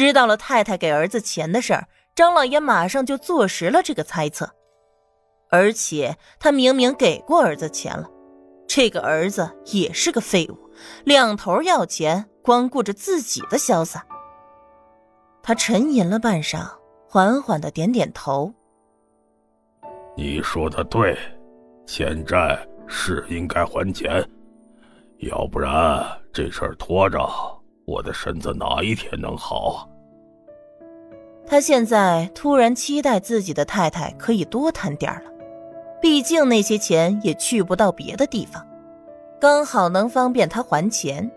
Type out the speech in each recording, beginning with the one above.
知道了太太给儿子钱的事儿，张老爷马上就坐实了这个猜测。而且他明明给过儿子钱了，这个儿子也是个废物，两头要钱，光顾着自己的潇洒。他沉吟了半晌，缓缓的点点头：“你说的对，欠债是应该还钱，要不然这事儿拖着，我的身子哪一天能好？”他现在突然期待自己的太太可以多贪点了。毕竟那些钱也去不到别的地方，刚好能方便他还钱。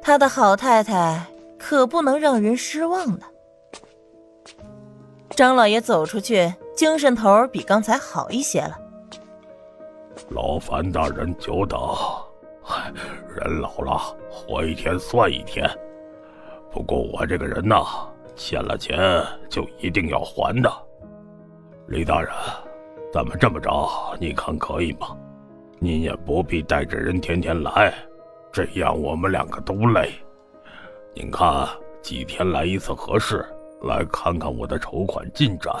他的好太太可不能让人失望呢。张老爷走出去，精神头比刚才好一些了。劳烦大人久等，人老了，活一天算一天。不过我这个人呐，欠了钱就一定要还的。李大人。咱们这么着，你看可以吗？您也不必带着人天天来，这样我们两个都累。您看几天来一次合适？来看看我的筹款进展。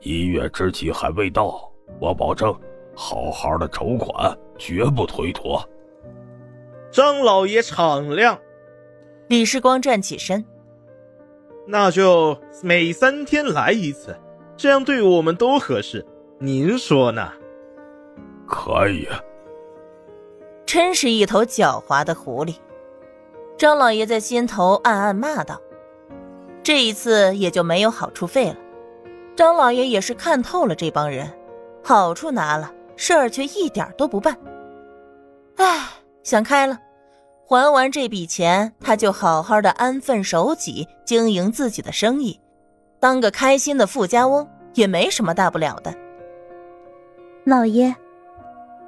一月之期还未到，我保证好好的筹款，绝不推脱。张老爷敞亮。李世光站起身，那就每三天来一次，这样对我们都合适。您说呢？可以。真是一头狡猾的狐狸，张老爷在心头暗暗骂道：“这一次也就没有好处费了。”张老爷也是看透了这帮人，好处拿了，事儿却一点都不办。唉，想开了，还完这笔钱，他就好好的安分守己，经营自己的生意，当个开心的富家翁，也没什么大不了的。老爷，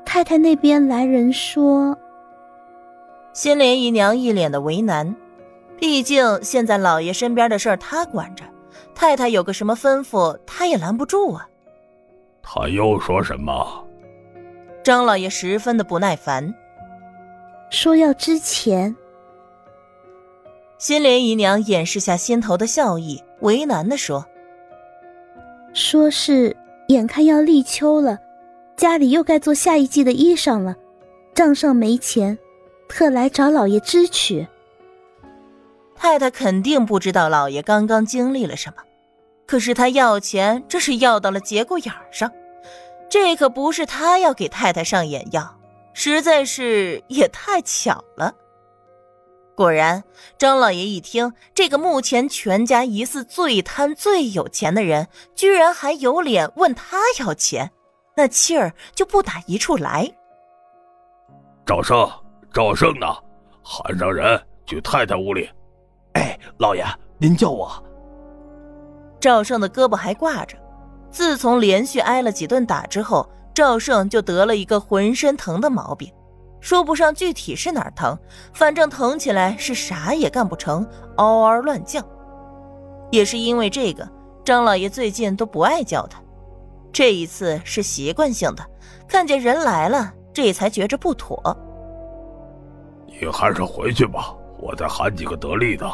太太那边来人说，新莲姨娘一脸的为难。毕竟现在老爷身边的事儿她管着，太太有个什么吩咐，她也拦不住啊。他又说什么？张老爷十分的不耐烦，说要支钱。新莲姨娘掩饰下心头的笑意，为难的说：“说是眼看要立秋了。”家里又该做下一季的衣裳了，账上没钱，特来找老爷支取。太太肯定不知道老爷刚刚经历了什么，可是他要钱，这是要到了节骨眼上，这可不是他要给太太上眼药，实在是也太巧了。果然，张老爷一听，这个目前全家疑似最贪最有钱的人，居然还有脸问他要钱。那气儿就不打一处来。赵胜，赵胜呢？喊上人去太太屋里。哎，老爷，您叫我。赵胜的胳膊还挂着。自从连续挨了几顿打之后，赵胜就得了一个浑身疼的毛病，说不上具体是哪儿疼，反正疼起来是啥也干不成，嗷嗷乱叫。也是因为这个，张老爷最近都不爱叫他。这一次是习惯性的，看见人来了，这才觉着不妥。你还是回去吧，我再喊几个得力的。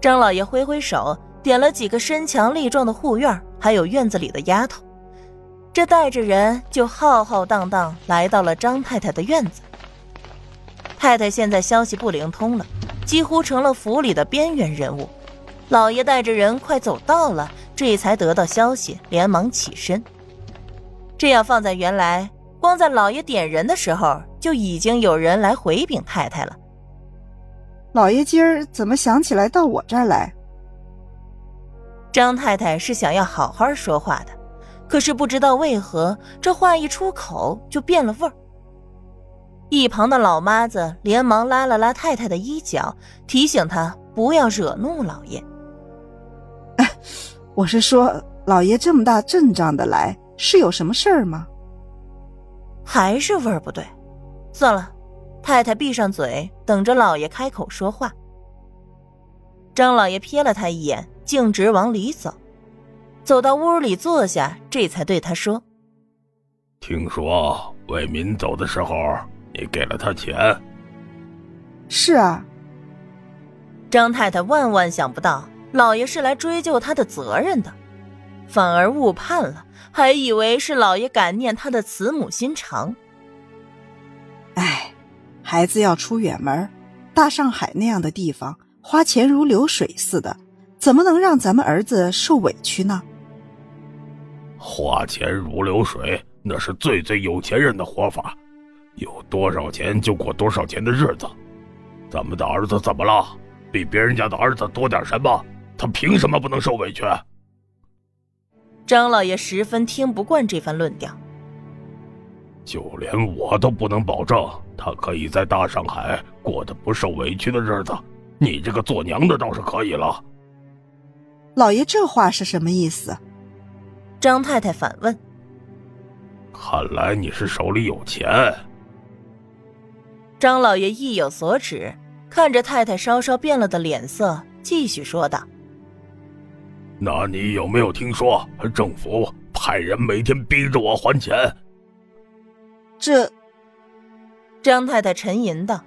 张老爷挥挥手，点了几个身强力壮的护院，还有院子里的丫头，这带着人就浩浩荡荡来到了张太太的院子。太太现在消息不灵通了，几乎成了府里的边缘人物。老爷带着人快走到了。这才得到消息，连忙起身。这要放在原来，光在老爷点人的时候，就已经有人来回禀太太了。老爷今儿怎么想起来到我这儿来？张太太是想要好好说话的，可是不知道为何，这话一出口就变了味儿。一旁的老妈子连忙拉了拉太太的衣角，提醒她不要惹怒老爷。我是说，老爷这么大阵仗的来，是有什么事儿吗？还是味儿不对？算了，太太闭上嘴，等着老爷开口说话。张老爷瞥了他一眼，径直往里走，走到屋里坐下，这才对他说：“听说魏民走的时候，你给了他钱？”是啊。张太太万万想不到，老爷是来追究他的责任的，反而误判了，还以为是老爷感念他的慈母心肠。哎，孩子要出远门，大上海那样的地方，花钱如流水似的，怎么能让咱们儿子受委屈呢？花钱如流水，那是最最有钱人的活法，有多少钱就过多少钱的日子。咱们的儿子怎么了？比别人家的儿子多点什么？他凭什么不能受委屈？张老爷十分听不惯这番论调。就连我都不能保证他可以在大上海过得不受委屈的日子，你这个做娘的倒是可以了。老爷这话是什么意思？张太太反问。看来你是手里有钱。张老爷意有所指，看着太太稍稍变了的脸色，继续说道：“那你有没有听说政府派人每天逼着我还钱？”这，张太太沉吟道：“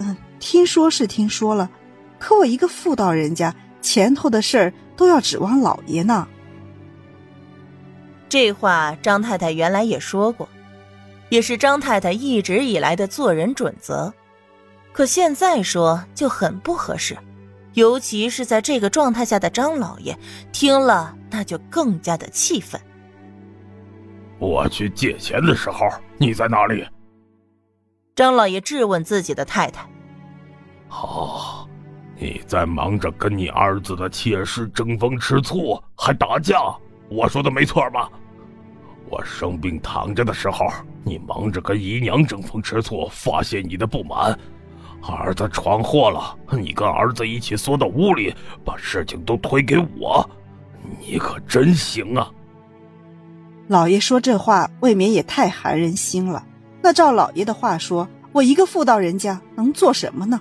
嗯，听说是听说了，可我一个妇道人家，前头的事儿都要指望老爷呢。”这话张太太原来也说过，也是张太太一直以来的做人准则，可现在说就很不合适，尤其是在这个状态下的张老爷听了，那就更加的气愤。我去借钱的时候，你在哪里？张老爷质问自己的太太。哦，你在忙着跟你儿子的妾室争风吃醋，还打架。我说的没错吧？我生病躺着的时候，你忙着跟姨娘争风吃醋，发泄你的不满。儿子闯祸了，你跟儿子一起缩到屋里，把事情都推给我。你可真行啊！老爷说这话未免也太寒人心了。那照老爷的话说，我一个妇道人家能做什么呢？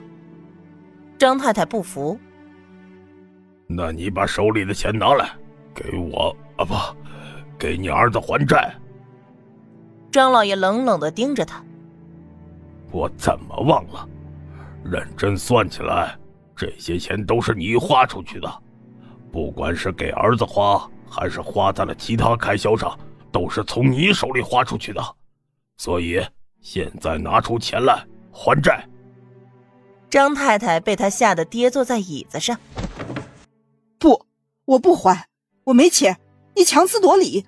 张太太不服。那你把手里的钱拿来，给我啊不，给你儿子还债。张老爷冷冷的盯着他。我怎么忘了？认真算起来，这些钱都是你花出去的，不管是给儿子花，还是花在了其他开销上。都是从你手里花出去的，所以现在拿出钱来还债。张太太被他吓得跌坐在椅子上。不，我不还，我没钱，你强词夺理。